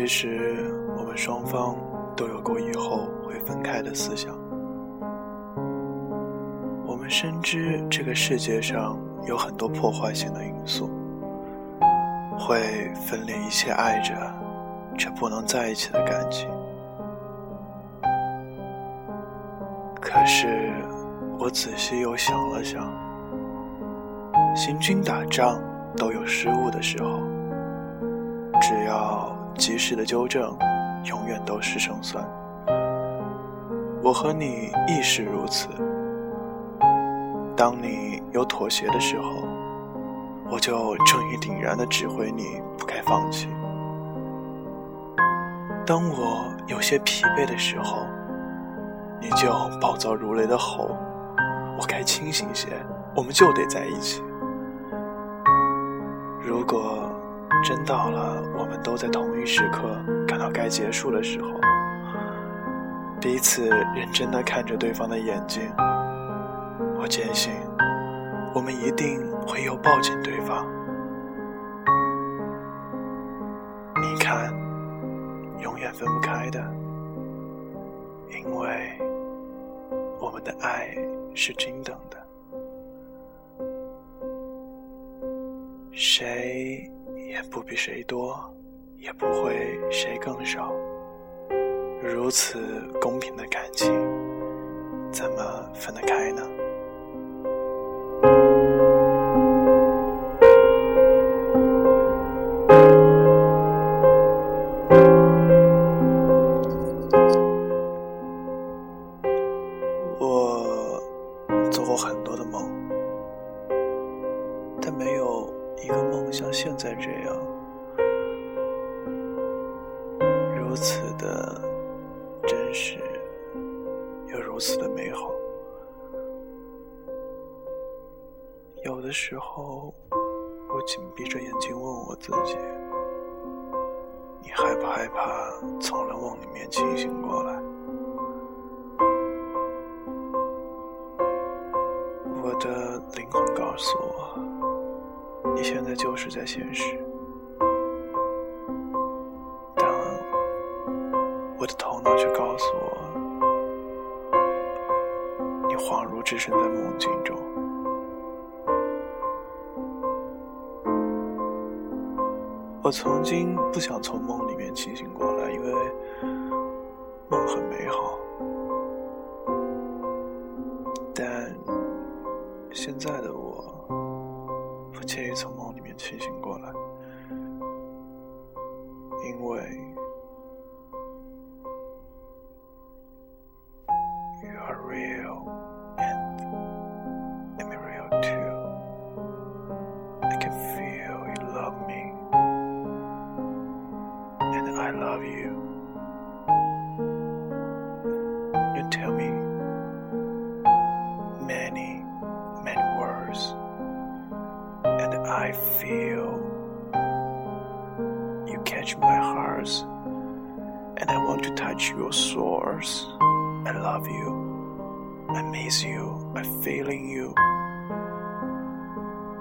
其实，我们双方都有过以后会分开的思想。我们深知这个世界上有很多破坏性的因素，会分裂一切爱着却不能在一起的感情。可是，我仔细又想了想，行军打仗都有失误的时候，只要及时的纠正，永远都是胜算。我和你亦是如此。当你有妥协的时候，我就正义凛然的指挥你不该放弃；当我有些疲惫的时候，你就暴躁如雷的吼：“我该清醒些，我们就得在一起。”如果真到了我们都在同一时刻感到该结束的时候，彼此认真的看着对方的眼睛，我坚信，我们一定会又抱紧对方。你看，永远分不开的，因为。我们的爱是均等的，谁也不比谁多，也不会谁更少。如此公平的感情，怎么分得开呢？一个梦像现在这样如此的真实，又如此的美好。有的时候，我紧闭着眼睛问我自己：你害不害怕从了梦里面清醒过来？我的灵魂告诉我，你现在就是在现实。但我的头脑却告诉我，你恍如置身在梦境中。我曾经不想从梦里面清醒过来，因为梦很美好。但现在的我，不介意从梦里面清醒过来因为 you are real you catch my heart, and I want to touch your sores. I love you. I miss you. I feeling you.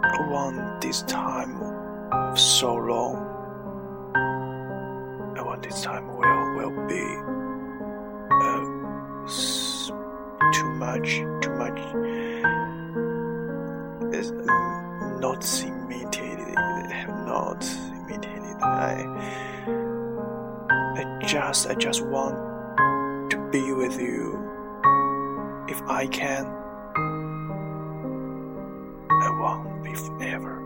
I want this time so long. I want this time will will be uh, too much, too much. It's not seem I, I just, I just want to be with you. If I can, I won't be forever.